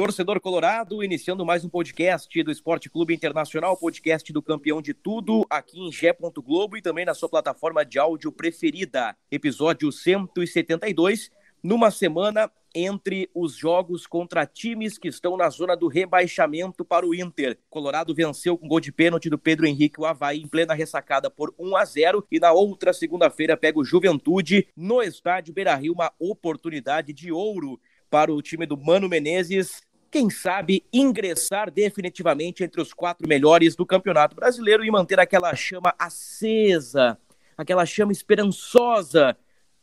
Torcedor Colorado, iniciando mais um podcast do Esporte Clube Internacional, podcast do campeão de tudo, aqui em Gé. Globo e também na sua plataforma de áudio preferida. Episódio 172, numa semana entre os jogos contra times que estão na zona do rebaixamento para o Inter. Colorado venceu com gol de pênalti do Pedro Henrique o Havaí em plena ressacada por 1 a 0 e na outra segunda-feira pega o Juventude no estádio Beira-Rio, uma oportunidade de ouro para o time do Mano Menezes quem sabe ingressar definitivamente entre os quatro melhores do Campeonato Brasileiro e manter aquela chama acesa, aquela chama esperançosa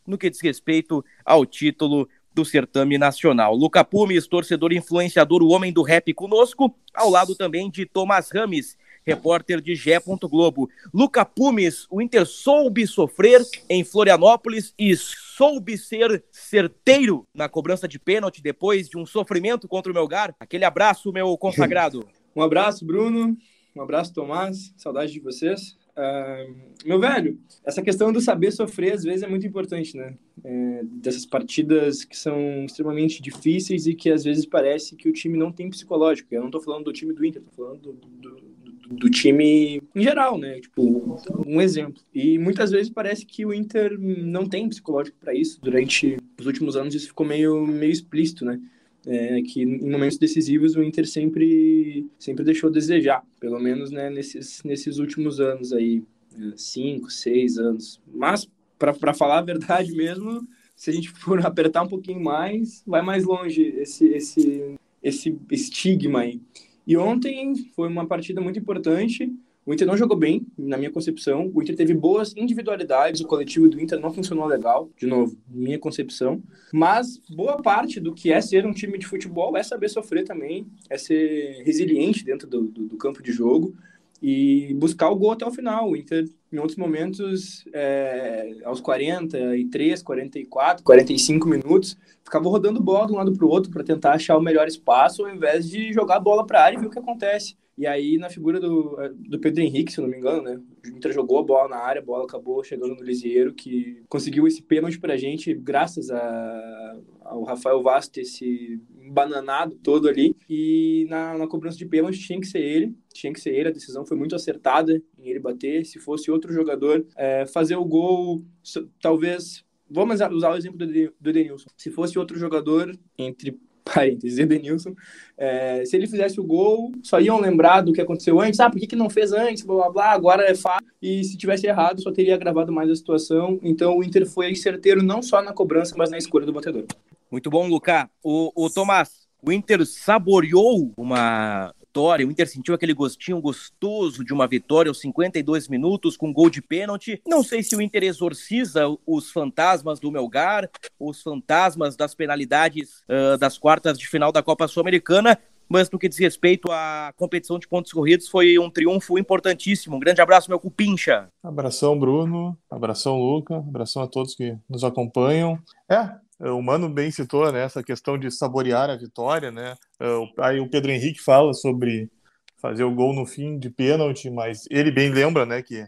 no que diz respeito ao título do certame nacional. Luca Pumes, torcedor influenciador, o homem do rap conosco, ao lado também de Tomás Rames, repórter de Gé. Globo. Luca Pumes, o Inter soube sofrer em Florianópolis e soube ser certeiro na cobrança de pênalti depois de um sofrimento contra o Melgar. Aquele abraço, meu consagrado. um abraço, Bruno. Um abraço, Tomás. Saudade de vocês. Uh, meu velho, essa questão do saber sofrer às vezes é muito importante, né? É, dessas partidas que são extremamente difíceis e que às vezes parece que o time não tem psicológico. Eu não tô falando do time do Inter, tô falando do, do, do, time em geral, né? Tipo, um exemplo. E muitas vezes parece que o Inter não tem psicológico para isso. Durante os últimos anos isso ficou meio, meio explícito, né? é, que em momentos decisivos o Inter sempre, sempre deixou a desejar, pelo menos né, nesses, nesses últimos anos aí, é, cinco, seis anos. Mas, para falar a verdade mesmo, se a gente for apertar um pouquinho mais, vai mais longe esse, esse, esse estigma aí. E ontem foi uma partida muito importante, o Inter não jogou bem, na minha concepção. O Inter teve boas individualidades, o coletivo do Inter não funcionou legal, de novo, minha concepção. Mas boa parte do que é ser um time de futebol é saber sofrer também, é ser resiliente dentro do, do, do campo de jogo e buscar o gol até o final. O Inter, em outros momentos, é, aos 43, 44, 45 minutos, ficava rodando bola de um lado para o outro para tentar achar o melhor espaço, ao invés de jogar a bola para a área e ver o que acontece. E aí, na figura do, do Pedro Henrique, se eu não me engano, né? O jogou a bola na área, a bola acabou chegando no Lisieiro, que conseguiu esse pênalti pra gente, graças a, ao Rafael Vaz ter se bananado todo ali. E na, na cobrança de pênalti tinha que ser ele, tinha que ser ele. A decisão foi muito acertada em ele bater. Se fosse outro jogador, é, fazer o gol, talvez Vamos usar o exemplo do Edenilson. Se fosse outro jogador, entre parênteses, Edenilson, é, se ele fizesse o gol, só iam lembrar do que aconteceu antes, ah, por que, que não fez antes, blá, blá, blá, agora é fácil, e se tivesse errado, só teria agravado mais a situação, então o Inter foi certeiro não só na cobrança, mas na escolha do batedor. Muito bom, Lucas. O, o Tomás, o Inter saboreou uma vitória. O Inter sentiu aquele gostinho gostoso de uma vitória aos 52 minutos com gol de pênalti. Não sei se o Inter exorciza os fantasmas do Melgar, os fantasmas das penalidades uh, das quartas de final da Copa Sul-Americana, mas no que diz respeito à competição de pontos corridos, foi um triunfo importantíssimo. Um grande abraço, meu cupincha. Abração, Bruno. Abração, Luca. Abração a todos que nos acompanham. É, o Mano bem citou né, essa questão de saborear a vitória, né? Aí o Pedro Henrique fala sobre fazer o gol no fim de pênalti, mas ele bem lembra, né, que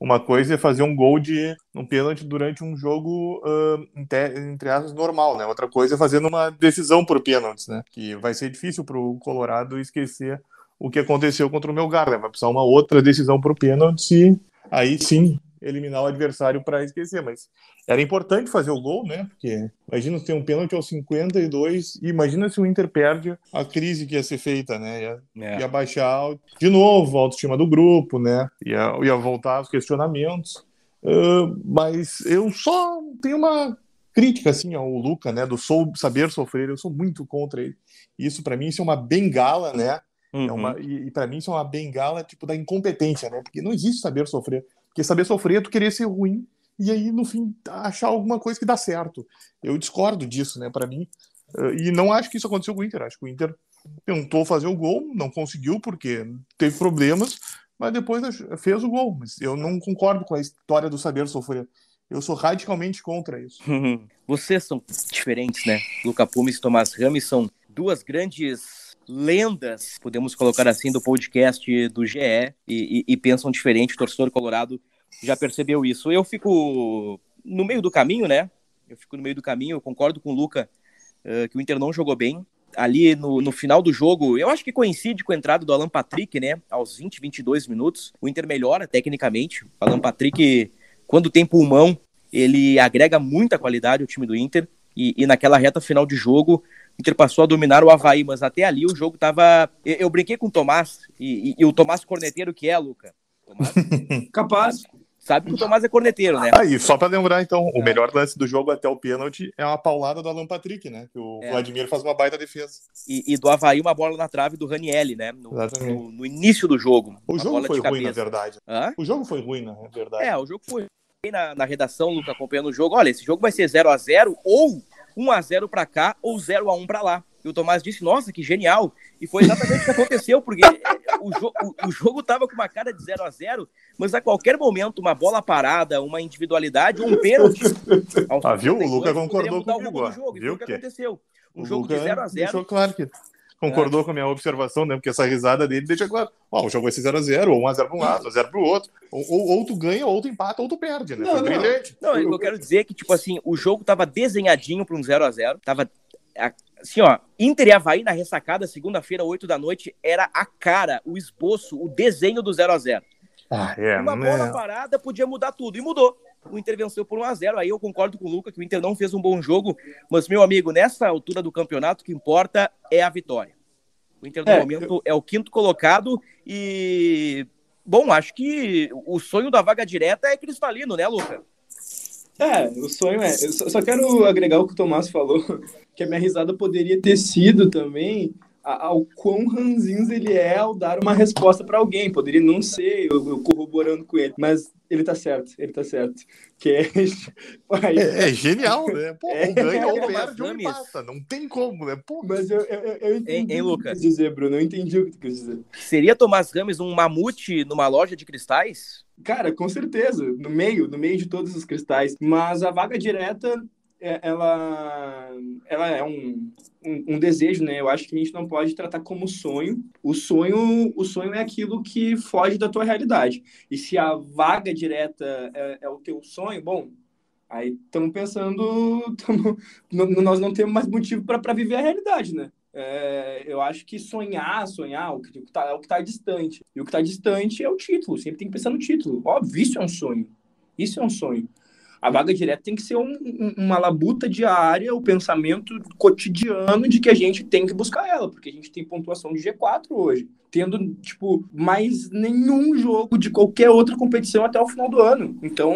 uma coisa é fazer um gol de um pênalti durante um jogo uh, entre aspas normal, né? Outra coisa é fazer uma decisão por pênaltis, né? Que vai ser difícil para o Colorado esquecer o que aconteceu contra o Melgar, né? Vai precisar uma outra decisão por pênalti e aí sim eliminar o adversário para esquecer, mas era importante fazer o gol, né? Porque imagina ter um pênalti aos 52 e imagina se o Inter perde a crise que ia ser feita, né? Ia, é. ia baixar de novo a autoestima do grupo, né? Ia, ia voltar os questionamentos. Uh, mas eu só tenho uma crítica assim ao Luca, né? Do sou, saber sofrer, eu sou muito contra ele. Isso para mim isso é uma bengala, né? Uhum. É uma, e, e para mim isso é uma bengala tipo da incompetência, né? Porque não existe saber sofrer. Porque saber sofrer tu querer ser ruim e aí, no fim, achar alguma coisa que dá certo. Eu discordo disso, né, para mim. Uh, e não acho que isso aconteceu com o Inter. Acho que o Inter tentou fazer o gol, não conseguiu porque teve problemas, mas depois fez o gol. Mas eu não concordo com a história do saber sofrer. Eu sou radicalmente contra isso. Vocês são diferentes, né? Luca Pumes e Tomás Ramos são duas grandes lendas, podemos colocar assim, do podcast do GE e, e, e pensam diferente. O torcedor colorado já percebeu isso. Eu fico no meio do caminho, né? Eu fico no meio do caminho. Eu concordo com o Luca uh, que o Inter não jogou bem. Ali no, no final do jogo, eu acho que coincide com a entrada do Alan Patrick, né? Aos 20, 22 minutos. O Inter melhora tecnicamente. O Alan Patrick, quando tem pulmão, ele agrega muita qualidade ao time do Inter. E, e naquela reta final de jogo, Inter passou a dominar o Havaí, mas até ali o jogo tava. Eu, eu brinquei com o Tomás, e, e, e, o Tomás corneteiro que é, Luca. Tomás? Capaz. Sabe que o Tomás é corneteiro, né? Ah, e só para lembrar, então, o é. melhor lance do jogo até o pênalti é uma paulada do Alan Patrick, né? Que o é. Vladimir faz uma baita defesa. E, e, do Havaí, uma bola na trave do Ranielli, né? No, no, no início do jogo. O jogo foi ruim, na verdade. Hã? O jogo foi ruim, na verdade. É, o jogo foi na, na redação, Luca, acompanhando o jogo. Olha, esse jogo vai ser 0 a 0 ou 1 a 0 para cá ou 0 a 1 para lá. E o Tomás disse, nossa, que genial. E foi exatamente o que aconteceu, porque o, jo o, o jogo estava com uma cara de 0 a 0 mas a qualquer momento, uma bola parada, uma individualidade, um pênalti. Ah, viu? O Luca concordou comigo. O jogo, viu o que aconteceu. Um o jogo Luca de 0 a 0 Deixou claro que concordou é. com a minha observação, né? Porque essa risada dele deixa claro. Ó, o jogo vai ser 0x0, ou 1x0 para um lado, 0x0 para o outro. Ou, ou, ou, tu ganha, ou tu empata, ou tu perde, né? Não, Foi brilhante. Não, eu quero dizer que, tipo assim, o jogo tava desenhadinho para um 0x0. Tava assim, ó, Inter e Havaí na ressacada, segunda-feira, 8 da noite, era a cara, o esboço, o desenho do 0 a 0 ah, é, Uma né? bola parada podia mudar tudo, e mudou. O Inter venceu por 1 a 0 Aí eu concordo com o Luca que o Inter não fez um bom jogo, mas, meu amigo, nessa altura do campeonato, o que importa é a vitória. O Inter, no é, momento, eu... é o quinto colocado e. Bom, acho que o sonho da vaga direta é cristalino, né, Luca? É, o sonho é. Eu só quero agregar o que o Tomás falou, que a minha risada poderia ter sido também ao quão ranzinhos ele é ao dar uma resposta para alguém. Poderia não ser eu, eu, corroborando com ele, mas ele tá certo, ele tá certo. Que é... é, é genial, né? Pô, é, ou ganha ou perde ou empata. Não tem como, né? Pô, mas eu, eu, eu entendi hein, o que tu quis dizer, Bruno. Eu entendi o que tu quis dizer. Seria Tomás Rames um mamute numa loja de cristais? Cara, com certeza. No meio, no meio de todos os cristais. Mas a vaga direta ela, ela é um, um, um, desejo, né? Eu acho que a gente não pode tratar como sonho. O sonho, o sonho é aquilo que foge da tua realidade. E se a vaga direta é, é o teu sonho, bom, aí estamos pensando, tamo, nós não temos mais motivo para viver a realidade, né? É, eu acho que sonhar, sonhar, o que está é o que está distante. E o que está distante é o título. Sempre tem que pensar no título. Óbvio, isso é um sonho. Isso é um sonho. A vaga direta tem que ser um, uma labuta diária, o pensamento cotidiano de que a gente tem que buscar ela, porque a gente tem pontuação de G4 hoje, tendo, tipo, mais nenhum jogo de qualquer outra competição até o final do ano. Então,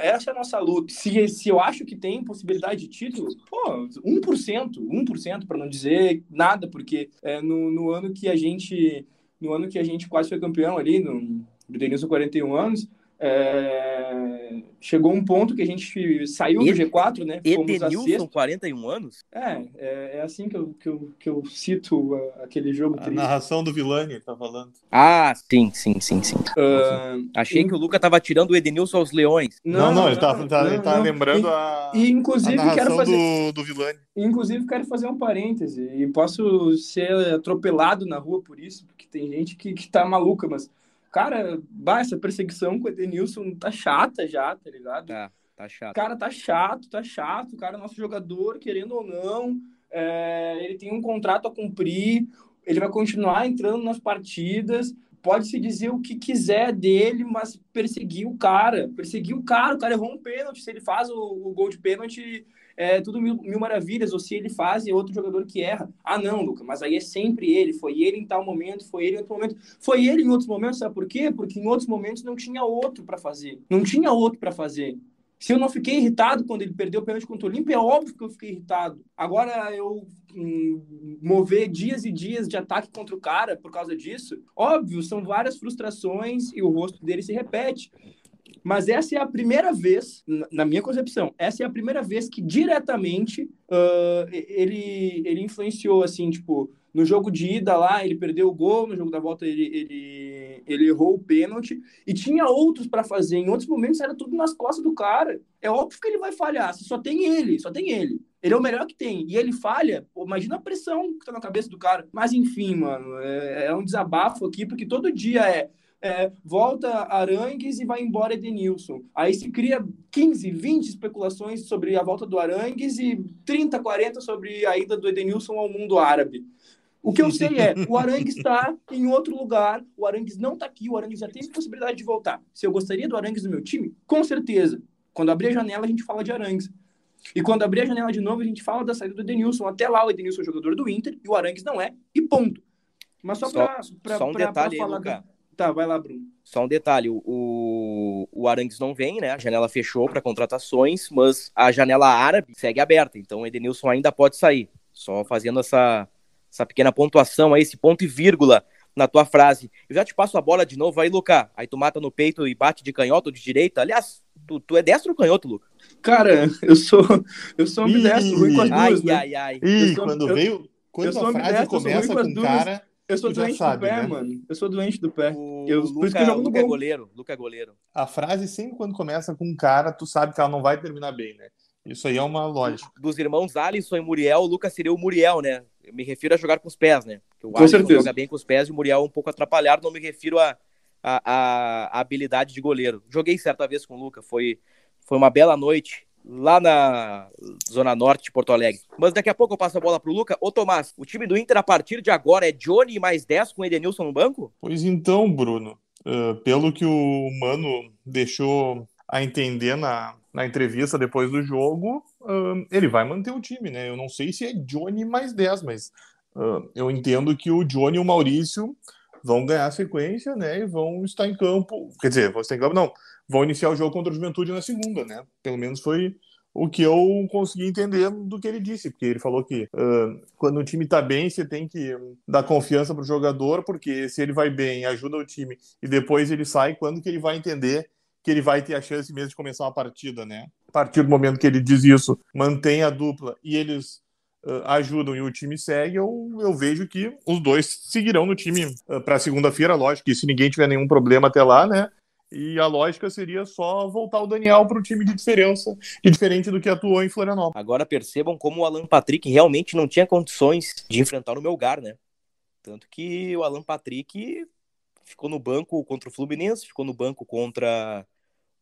essa é a nossa luta. Se, se eu acho que tem possibilidade de título, pô, 1%, 1%, para não dizer nada, porque é, no, no ano que a gente no ano que a gente quase foi campeão ali, no, Denilson 41 anos, é, chegou um ponto que a gente saiu do G4, né? Edenilson, 41 anos? É, é, é, assim que eu, que eu, que eu cito aquele jogo. A triste. narração do Vilani tá falando. Ah, sim, sim, sim, sim. Uh, Achei que o Luca tava tirando o Edenilson aos leões. Não, não, não ele tá, não, tá, ele tá lembrando e, a, e, inclusive, a quero fazer, do, do Vilani. Inclusive, quero fazer um parêntese. E posso ser atropelado na rua por isso, porque tem gente que, que tá maluca, mas Cara, bah, essa perseguição com o Edenilson tá chata já, tá ligado? Tá, tá chato. Cara, tá chato, tá chato. O cara é nosso jogador, querendo ou não. É, ele tem um contrato a cumprir, ele vai continuar entrando nas partidas. Pode-se dizer o que quiser dele, mas perseguir o cara. Perseguir o cara, o cara errou um pênalti. Se ele faz o, o gol de pênalti, é tudo mil, mil, maravilhas, ou se ele faz e é outro jogador que erra. Ah, não, Luca, mas aí é sempre ele, foi ele em tal momento, foi ele em outro momento. Foi ele em outros momentos, sabe por quê? Porque em outros momentos não tinha outro para fazer. Não tinha outro para fazer. Se eu não fiquei irritado quando ele perdeu o pênalti contra o Olímpia, é óbvio que eu fiquei irritado. Agora, eu hum, mover dias e dias de ataque contra o cara por causa disso, óbvio, são várias frustrações e o rosto dele se repete. Mas essa é a primeira vez, na minha concepção, essa é a primeira vez que diretamente uh, ele, ele influenciou, assim, tipo, no jogo de ida lá, ele perdeu o gol, no jogo da volta ele, ele, ele errou o pênalti, e tinha outros para fazer. Em outros momentos era tudo nas costas do cara. É óbvio que ele vai falhar, só tem ele, só tem ele. Ele é o melhor que tem. E ele falha, pô, imagina a pressão que tá na cabeça do cara. Mas enfim, mano, é, é um desabafo aqui, porque todo dia é é, volta Arangues e vai embora Edenilson. Aí se cria 15, 20 especulações sobre a volta do Arangues e 30, 40 sobre a ida do Edenilson ao mundo árabe. O que eu sei é, o Arangues está em outro lugar, o Arangues não está aqui, o Arangues já tem possibilidade de voltar. Se eu gostaria do Arangues no meu time, com certeza. Quando abrir a janela, a gente fala de Arangues. E quando abrir a janela de novo, a gente fala da saída do Edenilson. Até lá, o Edenilson é jogador do Inter e o Arangues não é, e ponto. Mas só, só para um pra, detalhe pra falar aí. Tá, vai lá, Bruno. Só um detalhe, o, o Arangues não vem, né? A janela fechou para contratações, mas a janela árabe segue aberta, então o Edenilson ainda pode sair. Só fazendo essa, essa pequena pontuação aí, esse ponto e vírgula na tua frase. Eu já te passo a bola de novo aí, Luca. Aí tu mata no peito e bate de canhoto de direita. Aliás, tu, tu é destro ou canhoto, Luca? Cara, eu sou eu sou ambidestro, ruim com as duas, ai, né? ai, ai. Ih, sou- quando eu- veio, quando sou a frase eu começa com com duas. cara, Eu sou Tu doente sabe, do pé, né? mano. Eu sou doente do pé. O Eu- Luca, por isso que eu jogo no Luca é gol. goleiro. Luca é goleiro. a frase sempre quando começa com cara, tu sabe que ela não vai terminar bem, né? Isso aí é uma lógica. Dos irmãos Alisson e Muriel, o Luca seria o Muriel, né? Eu me refiro a jogar com os pés, né? Porque o Com Alisson certeza. joga bem com os pés e o Muriel é um pouco atrapalhado. Não me refiro a, a, a- a habilidade de goleiro. Joguei certa vez com o Luca. Foi, foi uma bela noite lá na Zona Norte de Porto Alegre. Mas daqui a pouco eu passo a bola pro Luca. Ô, Tomás, o time do Inter a partir de agora é Johnny mais 10 com Edenilson no banco? Pois então, Bruno, uh, pelo que o Mano deixou a entender na, na entrevista depois do jogo, uh, ele vai manter o time, né? Eu não sei se é Johnny mais 10, mas uh, eu entendo que o Johnny e o Maurício vão ganhar sequência, né? E vão estar em campo. Quer dizer, vão estar em campo, não. Vão iniciar o jogo contra o Juventude na segunda, né? Pelo menos foi o que eu consegui entender do que ele disse, porque ele falou que uh, quando o time tá bem, você tem que dar confiança pro jogador, porque se ele vai bem, ajuda o time, e depois ele sai, quando que ele vai entender que ele vai ter a chance mesmo de começar uma partida, né? A partir do momento que ele diz isso, mantém a dupla e eles uh, ajudam e o time segue, eu, eu vejo que os dois seguirão no time uh, para segunda-feira, lógico que se ninguém tiver nenhum problema até lá, né? E a lógica seria só voltar o Daniel para o time de diferença, de diferente do que atuou em Florianópolis. Agora percebam como o Alan Patrick realmente não tinha condições de enfrentar o Melgar, né? Tanto que o Alan Patrick ficou no banco contra o Fluminense, ficou no banco contra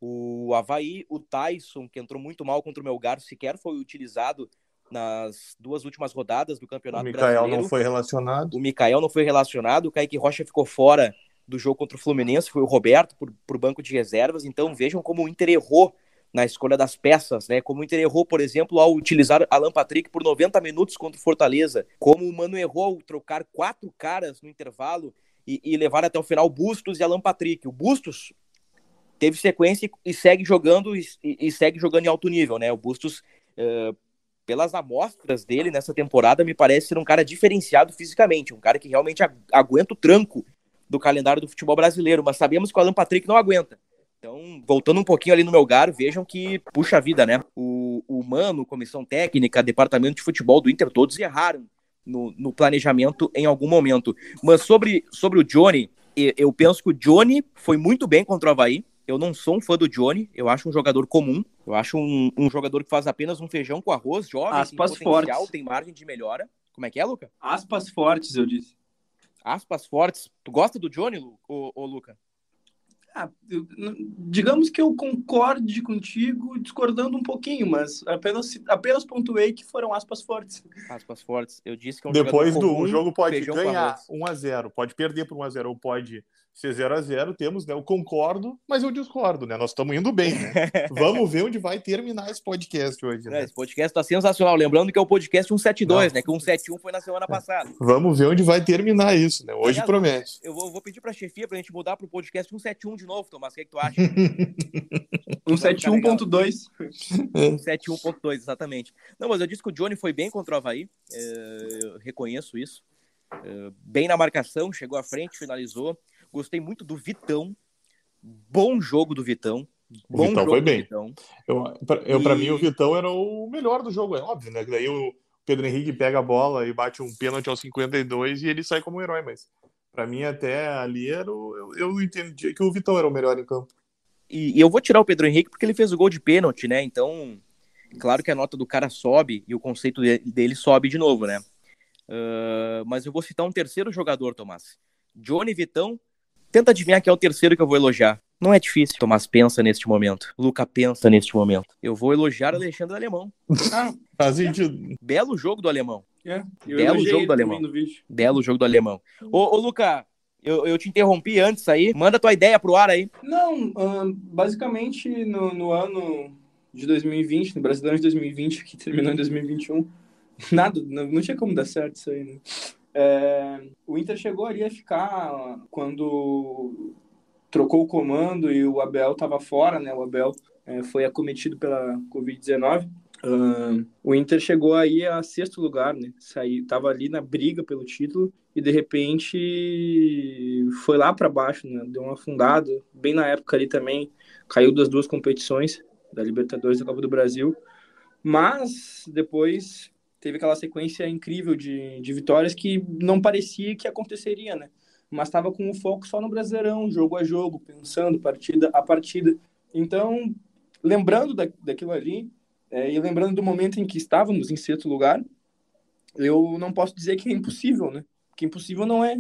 o Havaí, o Tyson, que entrou muito mal contra o Melgar, sequer foi utilizado nas duas últimas rodadas do O Campeonato Mikael Brasileiro. não foi relacionado. O Mikael não foi relacionado, o Kaique Rocha ficou fora do jogo contra o Fluminense, foi o Roberto por, por banco de reservas, então vejam como o Inter errou na escolha das peças, né? Como o Inter errou, por exemplo, ao utilizar Alan Patrick por 90 minutos contra o Fortaleza, como o Mano errou ao trocar quatro caras no intervalo e, e levar até o final Bustos e Alan Patrick. O Bustos teve sequência e, e segue jogando e, e, segue jogando em alto nível, né? O Bustos, uh, pelas amostras dele nessa temporada, me parece ser um cara diferenciado fisicamente, um cara que realmente aguenta o tranco do calendário do futebol brasileiro, mas sabemos que o Alan Patrick não aguenta. Então, voltando um pouquinho ali no Melgar, vejam que puxa a vida, né? O, o Mano, comissão técnica, departamento de futebol do Inter, todos erraram no, no planejamento em algum momento. Mas sobre, sobre o Johnny, eu penso que o Johnny foi muito bem contra o Havaí. Eu não sou um fã do Johnny, eu acho um jogador comum. Eu acho um, um jogador que faz apenas um feijão com arroz, jovem, Aspas tem potencial, fortes. tem margem de melhora. Como é que é, Luca? Aspas fortes, eu disse. Aspas fortes. Tu gosta do Johnny, Lu, ô, ô Luca? Ah, eu, digamos que eu concorde contigo, discordando um pouquinho, mas apenas, apenas pontuei que foram aspas fortes. Aspas fortes. Eu disse que é um Depois do comum, o jogo pode ganhar arroz. 1 a 0 pode perder por 1 a 0 ou pode ser 0 a 0 temos, né? Eu concordo, mas eu discordo, né? Nós estamos indo bem, né? Vamos ver onde vai terminar esse podcast hoje, É, né? esse podcast tá sensacional. Lembrando que é o podcast 172, Não. né? Que o 171 foi na semana passada. Vamos ver onde vai terminar isso, né? Hoje Aliás, promete. Eu vou, eu vou pedir pra chefia pra gente mudar pro podcast 171 de novo, Tomás. O que, é que tu acha? 171.2. 171.2, exatamente. Não, mas eu disse que o Johnny foi bem contra o Havaí. É, eu reconheço isso. É, bem na marcação, chegou à frente, finalizou. Gostei muito do Vitão. Bom jogo do Vitão. O Bom Vitão jogo foi bem. Vitão. Eu, pra, eu, pra E- mim, o Vitão era o melhor do jogo, é óbvio, né? Daí o Pedro Henrique pega a bola e bate um pênalti aos 52 e ele sai como um herói, mas pra mim até ali era o, eu, eu entendi que o Vitão era o melhor em campo. E, e eu vou tirar o Pedro Henrique porque ele fez o gol de pênalti, né? Então, claro que a nota do cara sobe e o conceito de- dele sobe de novo, né? Ah, mas eu vou citar um terceiro jogador, Tomás. Johnny Vitão. Tenta adivinhar quem é o terceiro que eu vou elogiar. Não é difícil. Tomás pensa neste momento. Luca pensa neste momento. Eu vou elogiar Alexandre Alemão. Ah, Faz sentido. Belo jogo do Alemão. é. Belo jogo do alemão. Belo jogo do Alemão. Ô, ô Luca, eu, eu te interrompi antes aí. Manda tua ideia pro ar aí. Não, basicamente no, no ano de 2020, no Brasileirão de 2020, que terminou em 2021, nada, não, não tinha como dar certo isso aí, né? É, o Inter chegou ali a ficar quando trocou o comando e o Abel estava fora, né? O Abel é, foi acometido pela Covid-19. Ahn, o Inter chegou aí a sexto lugar, né? Tava ali na briga pelo título e de repente foi lá para baixo, né? Deu uma afundada. Bem na época ali também caiu das duas competições, da Libertadores e da Copa do Brasil. Mas depois teve aquela sequência incrível de, de vitórias que não parecia que aconteceria, né? Mas estava com o foco só no Brasileirão, jogo a jogo, pensando partida a partida. Então, lembrando da, daquilo ali, é, e lembrando do momento em que estávamos em sexto lugar, eu não posso dizer que é impossível, né? Que impossível não é.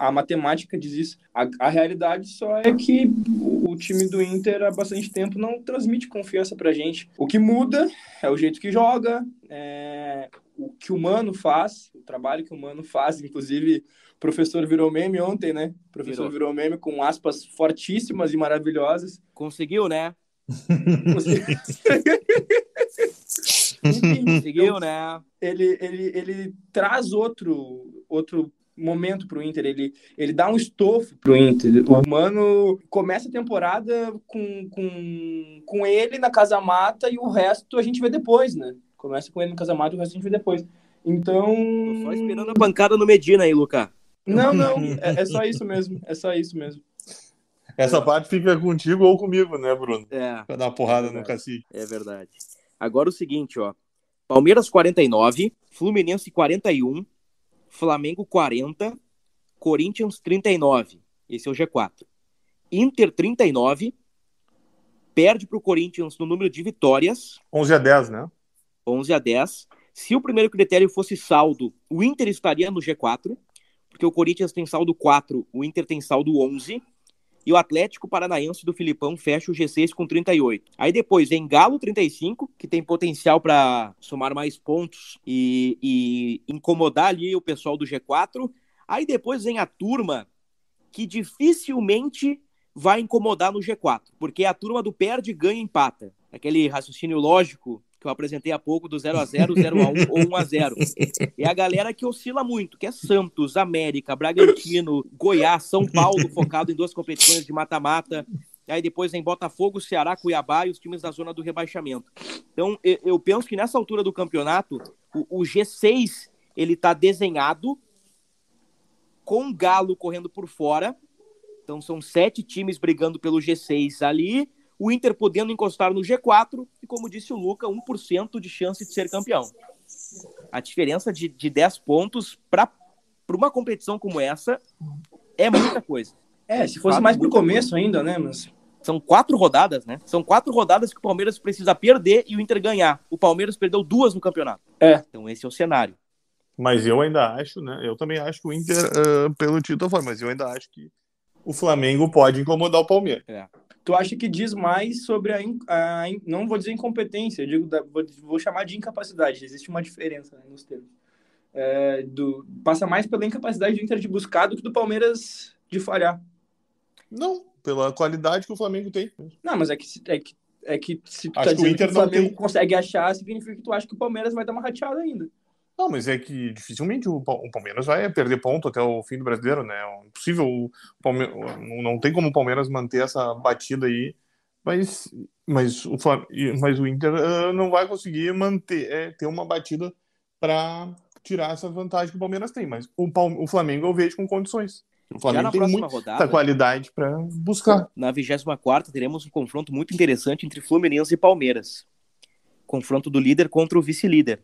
A matemática diz isso. A, a realidade só é que o, o time do Inter há bastante tempo não transmite confiança pra gente. O que muda é o jeito que joga, é, o que o Mano faz, o trabalho que o Mano faz. Inclusive, o professor virou meme ontem, né? O professor Virou. virou meme com aspas fortíssimas e maravilhosas. Conseguiu, né? Enfim, Conseguiu, né? ele, ele, ele traz outro, outro momento pro Inter, ele, ele dá um estofo pro Inter. O Mano começa a temporada com, com, com ele na Casa Mata e o resto a gente vê depois, né? Começa com ele na Casa Mata e o resto a gente vê depois. Então. Tô só esperando a pancada no Medina aí, Luca. Não, não, é, é só isso mesmo. É só isso mesmo. Essa parte fica contigo ou comigo, né, Bruno? É, Pra dar uma porrada É no cacique. é verdade. Agora o seguinte, ó. Palmeiras 49, Fluminense 41, Flamengo 40, Corinthians 39. Esse é o G4. Inter 39, perde pro Corinthians no número de vitórias, 11 a 10, né? 11 a 10. Se o primeiro critério fosse saldo, o Inter estaria no G4, porque o Corinthians tem saldo 4, o Inter tem saldo 11, e o Atlético Paranaense do Filipão fecha o G6 com 38. Aí depois vem Galo 35, que tem potencial para somar mais pontos e, e incomodar ali o pessoal do G4. Aí depois vem a turma que dificilmente vai incomodar no G4, porque é a turma do perde, ganha, empata. Aquele raciocínio lógico que eu apresentei há pouco do 0 a 0 0 a 1 ou 1 a 0 É a galera que oscila muito, que é Santos, América, Bragantino, Goiás, São Paulo, focado em duas competições de mata-mata. Aí depois vem Botafogo, Ceará, Cuiabá e os times da zona do rebaixamento. Então, eu, penso que nessa altura do campeonato, o, o G6 ele tá desenhado com o Galo correndo por fora. Então são sete times brigando pelo G6 ali. O Inter podendo encostar no G4 e, como disse o Luca, 1% de chance de ser campeão. A diferença de, de 10 pontos para uma competição como essa é muita coisa. É, se fosse Fato, mais pro começo ainda, né? Mas São quatro rodadas, né? São quatro rodadas que o Palmeiras precisa perder e o Inter ganhar. O Palmeiras perdeu duas no campeonato. É. Então esse é o cenário. Mas eu ainda acho, né? Eu também acho que o Inter, ah, pelo título, mas eu ainda acho que o Flamengo pode incomodar o Palmeiras. Tu acha que diz mais sobre a, in- a in- não vou dizer incompetência, eu digo da- vou, vou chamar de incapacidade. Existe uma diferença né, nos termos. É, do, passa mais pela incapacidade do Inter de buscar do que do Palmeiras de falhar. Não, pela qualidade que o Flamengo tem. Não, mas é que se- é que é que se tu tá que o Inter que o não Flamengo tem. consegue achar, significa que tu acha que o Palmeiras vai dar uma rateada ainda. Não, mas é que dificilmente o Pa- o Palmeiras vai perder ponto até o fim do brasileiro, né? É impossível. O Palme- Não tem como o Palmeiras manter essa batida aí. Mas, mas, o, mas o Inter ah, não vai conseguir manter, é, ter uma batida para tirar essa vantagem que o Palmeiras tem. Mas o, Palme- o Flamengo eu vejo com condições. O Flamengo tem muita rodada, qualidade para buscar. Na 24 teremos um confronto muito interessante entre Fluminense e Palmeiras. Confronto do líder contra o vice-líder.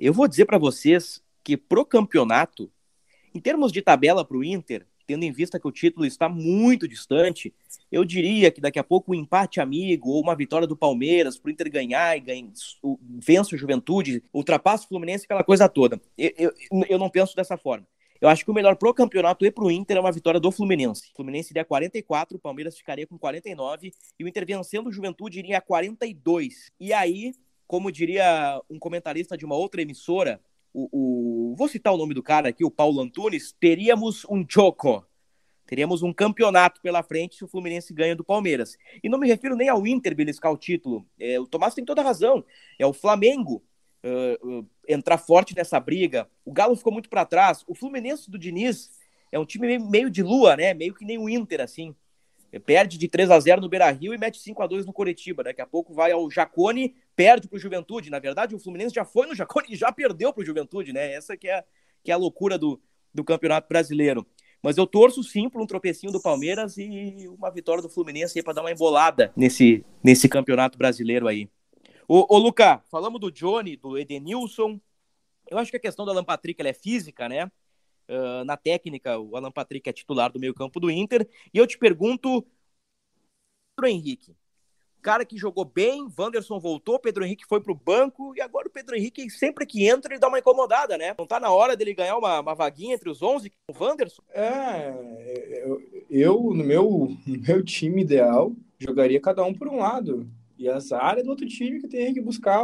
Eu vou dizer para vocês que pro campeonato, em termos de tabela para o Inter, tendo em vista que o título está muito distante, eu diria que daqui a pouco um empate amigo ou uma vitória do Palmeiras para o Inter ganhar e ganha, vence o Juventude, ultrapassa o Fluminense, aquela coisa toda. Eu, eu, eu não penso dessa forma. Eu acho que o melhor pro campeonato e pro Inter é uma vitória do Fluminense. O Fluminense iria a 44, o Palmeiras ficaria com 49 e o Inter vencendo o Juventude iria a 42. E aí, como diria um comentarista de uma outra emissora, o, o, vou citar o nome do cara aqui, o Paulo Antunes, teríamos um choco. Teríamos um campeonato pela frente se o Fluminense ganha do Palmeiras. E não me refiro nem ao Inter beliscar o título. É, o Tomás tem toda a razão. É o Flamengo uh, uh, entrar forte nessa briga. O Galo ficou muito para trás. O Fluminense do Diniz é um time meio, de lua, né? Meio que nem o Inter, assim. Perde de 3 a 0 no Beira Rio e mete 5 a 2 no Coritiba. Daqui a pouco vai ao Jacone, perde para o Juventude. Na verdade, o Fluminense já foi no Jacone e já perdeu para o Juventude, né? Essa que é, que é a loucura do, do Campeonato Brasileiro. Mas eu torço sim por um tropecinho do Palmeiras e uma vitória do Fluminense aí para dar uma embolada nesse, nesse Campeonato Brasileiro aí. Ô, ô Luca, falamos do Johnny, do Edenilson. Eu acho que a questão do Alan Patrick é física, né? Uh, na técnica, o Alan Patrick é titular do meio-campo do Inter. E eu te pergunto, Henrique, cara que jogou bem, Wanderson voltou, Pedro Henrique foi pro banco, e agora o Pedro Henrique, sempre que entra, ele dá uma incomodada, né? Não tá na hora dele ganhar uma, uma vaguinha entre os 11 com o Wanderson? É, eu, eu no, meu, no meu time ideal, jogaria cada um por um lado. E as áreas do outro time que tem que buscar.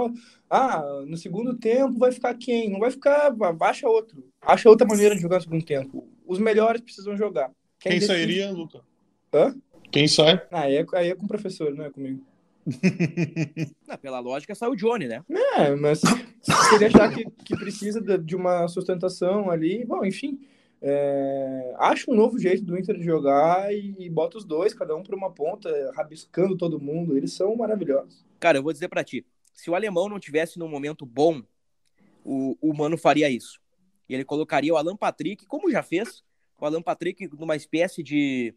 Ah, no segundo tempo vai ficar quem? Não vai ficar, baixa outro. Acha outra maneira de jogar no segundo tempo. Os melhores precisam jogar. Quem, quem sairia, Luca? Hã? Quem sai? Ah, aí, é, aí é com o professor, não é comigo. não, pela lógica, sai o Johnny, né? É, mas se ele achar que, que precisa de uma sustentação ali, bom, enfim. É, acha um novo jeito do Inter de jogar e, e bota os dois, cada um por uma ponta, rabiscando todo mundo. Eles são maravilhosos. Cara, eu vou dizer para ti: se o alemão não tivesse num momento bom, o, o Mano faria isso. E ele colocaria o Alan Patrick, como já fez, o Alan Patrick numa espécie de,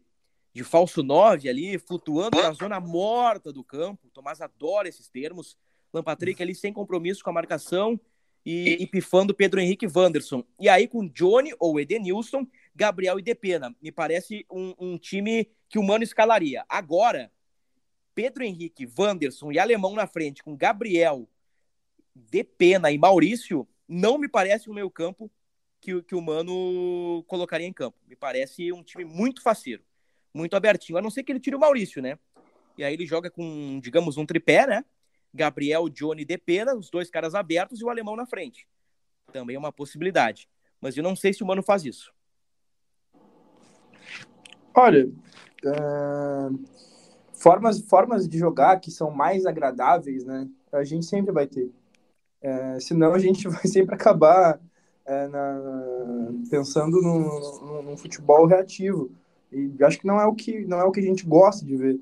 de falso 9 ali, flutuando na zona morta do campo. O Tomás adora esses termos. Alan Patrick ali sem compromisso com a marcação e, e pifando Pedro Henrique Wanderson. E aí com Johnny ou Edenilson, Gabriel e Depena. Me parece um, um time que o Mano escalaria. Agora, Pedro Henrique, Wanderson e Alemão na frente, com Gabriel, Depena e Maurício, não me parece um meio campo que, que o Mano colocaria em campo. Me parece um time muito faceiro, muito abertinho. A não ser que ele tire o Maurício, né? E aí ele joga com, digamos, um tripé, né? Gabriel, Johnny de Pena, os dois caras abertos e o alemão na frente. Também é uma possibilidade. Mas eu não sei se o Mano faz isso. Olha, uh, formas, formas de jogar que são mais agradáveis, né? A gente sempre vai ter. Uh, senão a gente vai sempre acabar uh, na, pensando num, futebol reativo. E acho que não é o que não é o que a gente gosta de ver.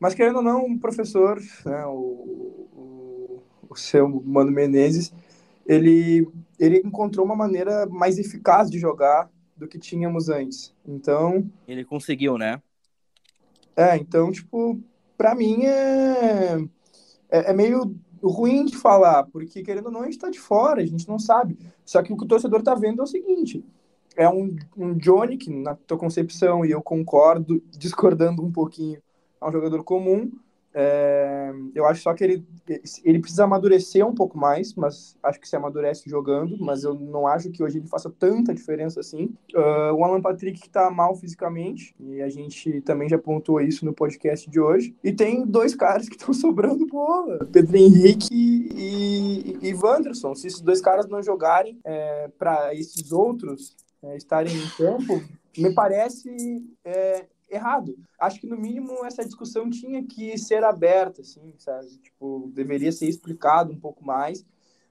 Mas querendo ou não, o professor, né, o, o, o seu Mano Menezes, ele, ele encontrou uma maneira mais eficaz de jogar do que tínhamos antes. Então. Ele conseguiu, né? É, então, tipo, para mim é, é, é, meio ruim de falar, porque querendo ou não, a gente tá de fora, a gente não sabe. Só que o que o torcedor tá vendo é o seguinte: é um, um Johnny, que na tua concepção, e eu concordo, discordando um pouquinho, é um jogador comum. É, eu acho só que ele, ele precisa amadurecer um pouco mais, mas acho que se amadurece jogando, mas eu não acho que hoje ele faça tanta diferença assim. Uh, o Alan Patrick que tá mal fisicamente, e a gente também já pontuou isso no podcast de hoje. E tem dois caras que estão sobrando bola: Pedro Henrique e, e, e Wanderson. Se esses dois caras não jogarem é, para esses outros é, estarem em campo, me parece é, errado. Acho que, no mínimo, essa discussão tinha que ser aberta, assim, sabe? Tipo, deveria ser explicado um pouco mais.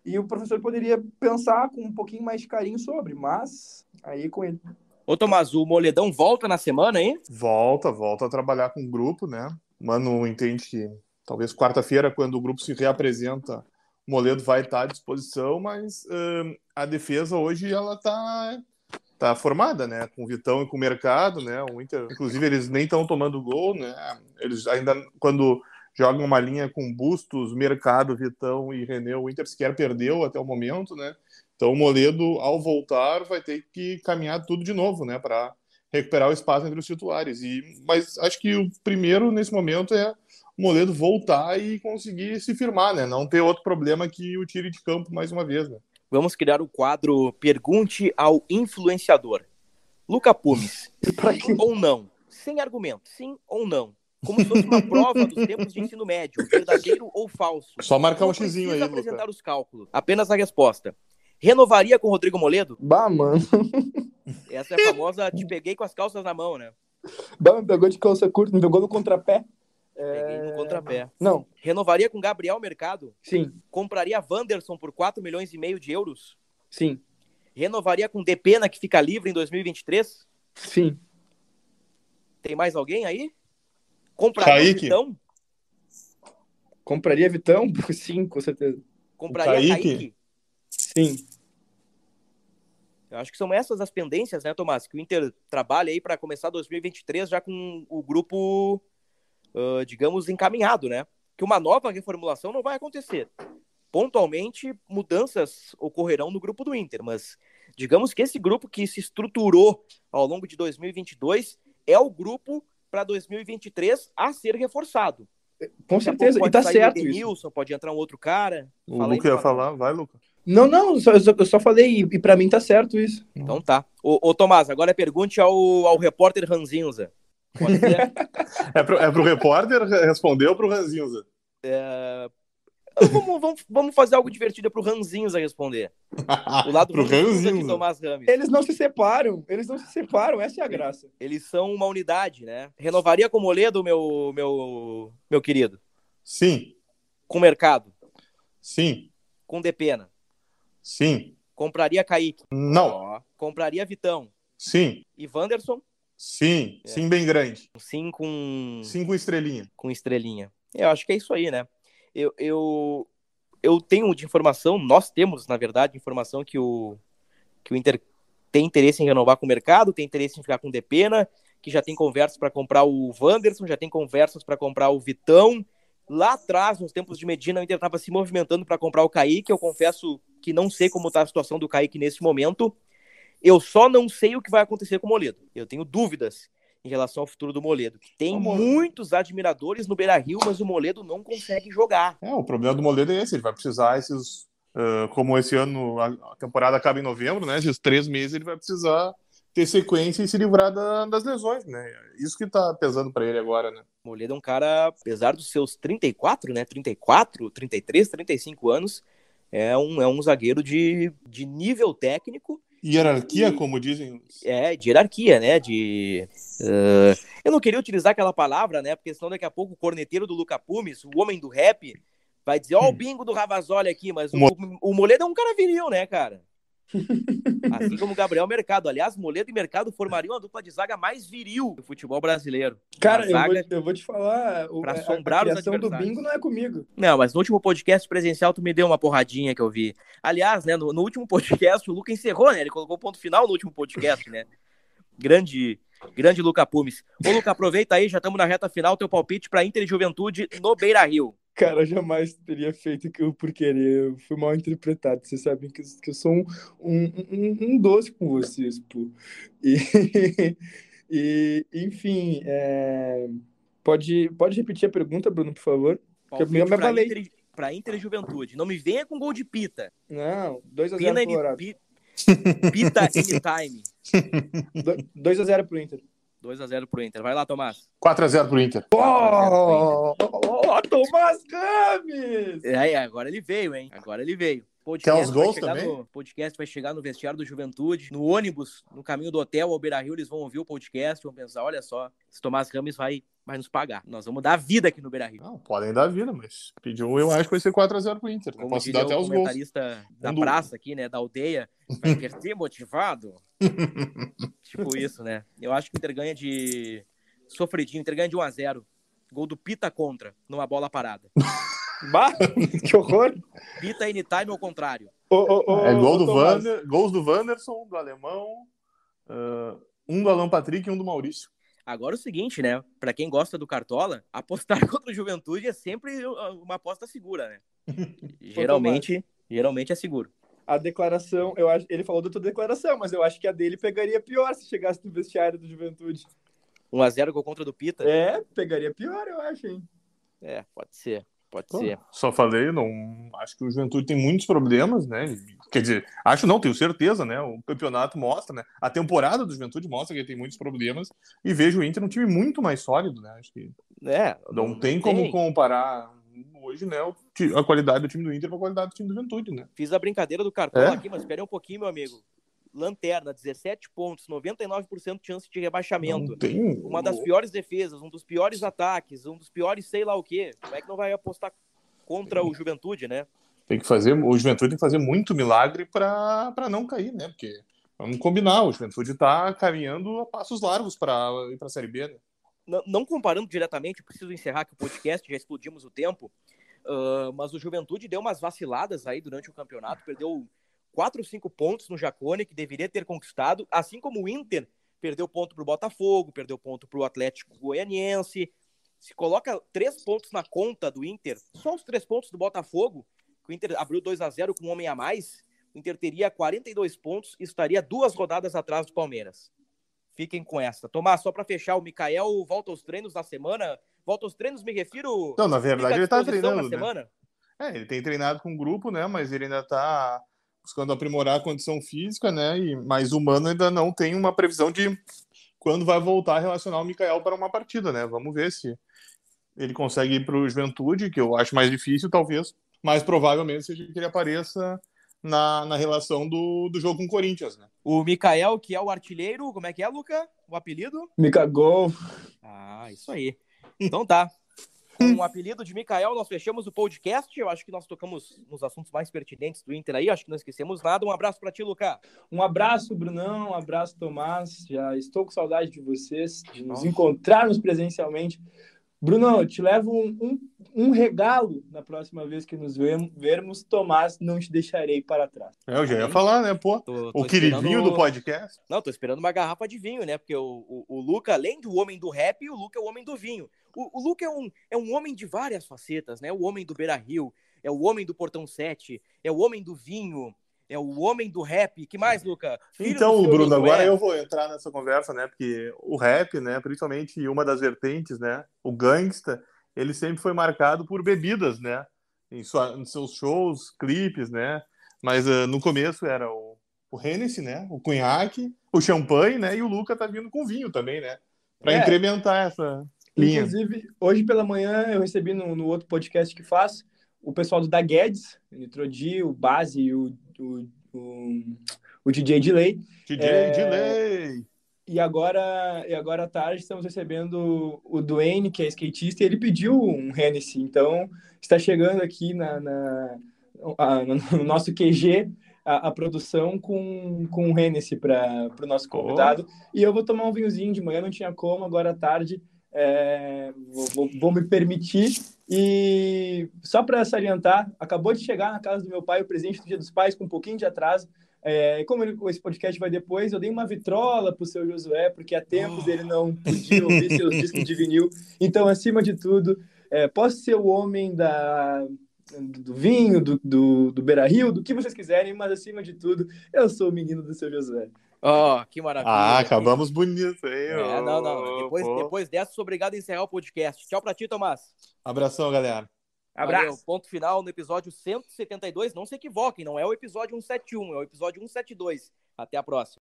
E o professor poderia pensar com um pouquinho mais de carinho sobre, mas aí com ele. Ô, Tomás, o Moledão volta na semana, hein? Volta, volta a trabalhar com o grupo, né? Mano entende que talvez quarta-feira, quando o grupo se reapresenta, o Moledo vai estar à disposição, mas uh, a defesa hoje ela está tá formada, né? Com o Vitão e com o mercado, né? O Inter, inclusive, eles nem estão tomando gol, né? Eles ainda, quando jogam uma linha com Bustos, Mercado, Vitão e René, o Inter sequer perdeu até o momento, né? Então o Moledo, ao voltar, vai ter que caminhar tudo de novo, né? Para recuperar o espaço entre os titulares. E, mas acho que o primeiro nesse momento é o Moledo voltar e conseguir se firmar, né? Não ter outro problema que o tire de campo mais uma vez, né? Vamos criar o quadro Pergunte ao Influenciador. Luca Pumes, sim ou não? Sem argumento, sim ou não? Como se fosse uma prova dos tempos de ensino médio, verdadeiro ou falso. Só marcar um xizinho aí, apresentar Luca. os cálculos. Apenas a resposta. Renovaria com o Rodrigo Moledo? Bah, mano. Essa é a famosa te peguei com as calças na mão, né? Bah, me pegou de calça curta, me pegou no contrapé. Peguei no É... contrapé. Não, Renovaria com Gabriel Mercado? sim, Compraria Wanderson por 4 milhões e meio de euros? sim, Renovaria com Depena, que fica livre em 2023? sim. Tem mais alguém aí? Compraria Kaique. Vitão? Compraria Vitão? Sim, com certeza. Compraria Kaique? Kaique? Sim. Eu acho que são essas as pendências, né, Tomás? Que o Inter trabalha aí para começar 2023 já com o grupo, ah, digamos, encaminhado, né? Que uma nova reformulação não vai acontecer. Pontualmente, mudanças ocorrerão no grupo do Inter, mas digamos que esse grupo que se estruturou ao longo de 2022 é o grupo para 2023 a ser reforçado. Com certeza. E tá certo isso. Edenilson, pode entrar um outro cara. O Fala aí, Luca ia Fábio. falar, vai, Luca. Não, não, eu só, eu só- falei, e pra mim tá certo isso. Então tá. Ô, ô Tomás, agora pergunte ao, ao repórter Ranzinza. É pro, é pro repórter responder ou pro Ranzinza? vamos, vamos, vamos fazer algo divertido pro Ranzinza responder. O lado pro Ranzinza de. Tomás Rames. Eles não se separam, eles não se separam, essa é a graça. Eles são uma unidade, né? Renovaria com o Moledo, meu, meu, meu querido. Sim, Com o mercado. sim, Com Depena. sim. Compraria Kaique. Não, Ó. Compraria Vitão. sim, E Wanderson, sim, É. sim bem grande. sim com, Sim com estrelinha. com estrelinha. Eu acho que é isso aí, né? Eu, eu, eu tenho de informação, nós temos, na verdade, informação que o, que o Inter tem interesse em renovar com o mercado, tem interesse em ficar com o Depena, que já tem conversas para comprar o Wanderson, já tem conversas para comprar o Vitão. Lá atrás, nos tempos de Medina, o Inter estava se movimentando para comprar o Kaique. Eu confesso que não sei como está a situação do Kaique nesse momento. Eu só não sei o que vai acontecer com o Moledo. Eu tenho dúvidas em relação ao futuro do Moledo. que Tem Moledo. muitos admiradores no Beira Rio, mas o Moledo não consegue jogar. É, o problema do Moledo é esse, ele vai precisar esses. ah, como esse ano a temporada acaba em novembro, né? Esses três meses ele vai precisar ter sequência e se livrar da- das lesões, né? Isso que tá pesando para ele agora, né? O Moledo é um cara, apesar dos seus 34, né? 34, 33, 35 anos, é um, é um zagueiro de, de nível técnico, Hierarquia, como dizem. é, de hierarquia, né? De. eh, eu não queria utilizar aquela palavra, né? Porque senão daqui a pouco o corneteiro do Luca Pumes, o homem do rap, vai dizer: Ó, o bingo do Ravazoli aqui, mas o, o Moledo é um cara viril, né, cara? Assim como o Gabriel Mercado. Aliás, Moledo e Mercado formariam a dupla de zaga mais viril do futebol brasileiro. Cara, eu vou, eu vou te falar, pra a, a assombrar os criação do bingo não é comigo. Não, mas no último podcast presencial tu me deu uma porradinha que eu vi. Aliás, né, no, no último podcast o Luca encerrou, né? Ele colocou ponto final no último podcast, né? Grande, grande Luca Pumes. Ô, Luca, aproveita aí, já estamos na reta final, teu palpite para Inter e Juventude no Beira-Rio. Cara, eu jamais teria feito aquilo por querer. Eu fui mal interpretado. Vocês sabem que, que eu sou um, um, um, um doce com vocês, pô. E, e enfim, é, pode, pode repetir a pergunta, Bruno, por favor? Porque eu me Palpite pra abalei. Inter, e- pra Inter e Juventude. Não me venha com gol de pita. Não, 2x0 Pina pro any, Colorado. pi- pita anytime. 2x0 pro Inter. 2x0 pro Inter. Vai lá, Tomás. 4x0 pro Inter. Oh, oh, Tomás Rames! É, agora ele veio, hein? Agora ele veio. Quer os vai gols também? No, podcast vai chegar no vestiário do Juventude, no ônibus, no caminho do hotel ao Beira Rio, eles vão ouvir o podcast, vão pensar: olha só, esse Tomás Rames vai, vai nos pagar. Nós vamos dar vida aqui no Beira Rio. Não, podem dar vida, mas pediu, eu acho que vai ser 4x0 pro Inter. Né? Como Posso dar até o os gols. comentarista da Um do- praça aqui, né, da aldeia, vai perder motivado. tipo isso, né? Eu acho que o Inter ganha de sofridinho, o Inter ganha de 1x0. Gol do Pita contra, numa bola parada. Bah, que horror! Pita anytime ao contrário. É gol do Vander, gols do Wanderson, do alemão, Uh, um do Alan Patrick e um do Maurício. Agora o seguinte, né? Para quem gosta do Cartola, apostar contra o Juventude é sempre uma aposta segura, né? geralmente, geralmente é seguro. A declaração, eu acho, ele falou da tua declaração, mas eu acho que a dele pegaria pior se chegasse no vestiário do Juventude. 1x0 gol contra do Pita? É, pegaria pior, eu acho, hein? É, pode ser. Pode Pô, ser. Só falei, não. Acho que o Juventude tem muitos problemas, né? Quer dizer, acho não, tenho certeza, né? O campeonato mostra, né? A temporada do Juventude mostra que ele tem muitos problemas e vejo o Inter um time muito mais sólido, né? Acho que é, não, não tem como comparar hoje, né? A qualidade do time do Inter com a qualidade do time do Juventude, né? Fiz a brincadeira do cartão é? aqui, mas espere um pouquinho, meu amigo. Lanterna, 17 pontos, 99% de chance de rebaixamento. Tem... Uma das piores defesas, um dos piores ataques, um dos piores sei lá o quê. Como é que não vai apostar contra o Juventude, né? Tem que fazer, o Juventude tem que fazer muito milagre para não cair, né? Porque vamos combinar, o Juventude está caminhando a passos largos para ir para a Série B, né? Não, não, comparando diretamente, preciso encerrar aqui o podcast, já explodimos o tempo, uh, mas o Juventude deu umas vaciladas aí durante o campeonato, perdeu 4 ou 5 pontos no Jacone, que deveria ter conquistado, assim como o Inter perdeu ponto para o Botafogo, perdeu ponto para o Atlético Goianiense, se coloca três pontos na conta do Inter, só os três pontos do Botafogo, que o Inter abriu 2 a 0 com um homem a mais, o Inter teria 42 pontos e estaria duas rodadas atrás do Palmeiras. Fiquem com essa. Tomás, só para fechar, o Mikael volta aos treinos na semana. Volta aos treinos, me refiro. Não, na verdade, ele está treinando. Na né? semana. É, ele tem treinado com o grupo, né? Mas ele ainda está buscando aprimorar a condição física, né? E, mas o Mano ainda não tem uma previsão de quando vai voltar a relacionar o Mikael para uma partida, né? Vamos ver se ele consegue ir para o Juventude, que eu acho mais difícil, talvez, mas provavelmente seja que ele apareça na, na relação do, do jogo com o Corinthians, né? O Mikael, que é o artilheiro, como é que é, Luca? O apelido? Mica Gol. Ah, isso aí. Então tá. Com o apelido de Mikael, nós fechamos o podcast. Eu acho que nós tocamos nos assuntos mais pertinentes do Inter aí. Acho que não esquecemos nada. Um abraço para ti, Luca. Um abraço, Brunão. Um abraço, Tomás. Já estou com saudade de vocês, de nos encontrarmos presencialmente. Bruno, eu te levo um, um, um, regalo na próxima vez que nos vermos. Tomás, não te deixarei para trás. É, eu já ia falar, né, pô? Tô, tô o queridinho do podcast. Não, tô esperando uma garrafa de vinho, né? Porque o, o, o Luca, além do homem do rap, o Luca é o homem do vinho. O, o Luca é um, é um homem de várias facetas, né? O homem do Beira Rio, é o homem do Portão 7, é o homem do vinho, é o homem do rap. Que mais, Luca? Filho então, Bruno, agora eu vou entrar nessa conversa, né? Porque o rap, né, principalmente uma das vertentes, né, o gangsta, ele sempre foi marcado por bebidas, né? Em, sua, em seus shows, clipes, né? Mas uh, no começo era o, o Hennessy, né? O cunhaque, o champanhe, né? E o Luca tá vindo com vinho também, né? Para é. incrementar essa linha. Inclusive, hoje pela manhã eu recebi no, no outro podcast que faço o pessoal do da Guedes, o Nitrodi, o Base e o o, o, o DJ Delay. DJ é, Delay! E agora, e agora à tarde estamos recebendo o Duane, que é skatista, e ele pediu um Hennessy. Então, está chegando aqui na, na a, no nosso QG a, a, produção com, com um Hennessy para o nosso convidado. Oh. E eu vou tomar um vinhozinho de manhã, não tinha como, agora à tarde é, vou, vou, me permitir. E só para salientar, acabou de chegar na casa do meu pai o presente do Dia dos Pais com um pouquinho de atraso. É, como ele, esse podcast vai depois, eu dei uma vitrola pro seu Josué, porque há tempos ele não podia ouvir seus discos de vinil. Então, acima de tudo, é, posso ser o homem da, do vinho, do, do, do Beira Rio, do que vocês quiserem, mas acima de tudo, eu sou o menino do seu Josué. Ó, oh, que maravilha. Ah, acabamos bonito, hein? É, não, não. Depois, depois dessa, sou obrigado a encerrar o podcast. Tchau pra ti, Tomás. Abração, galera. Abraço. Valeu, ponto final no episódio 172. Não se equivoquem, não é o episódio 171, é o episódio 172. Até a próxima.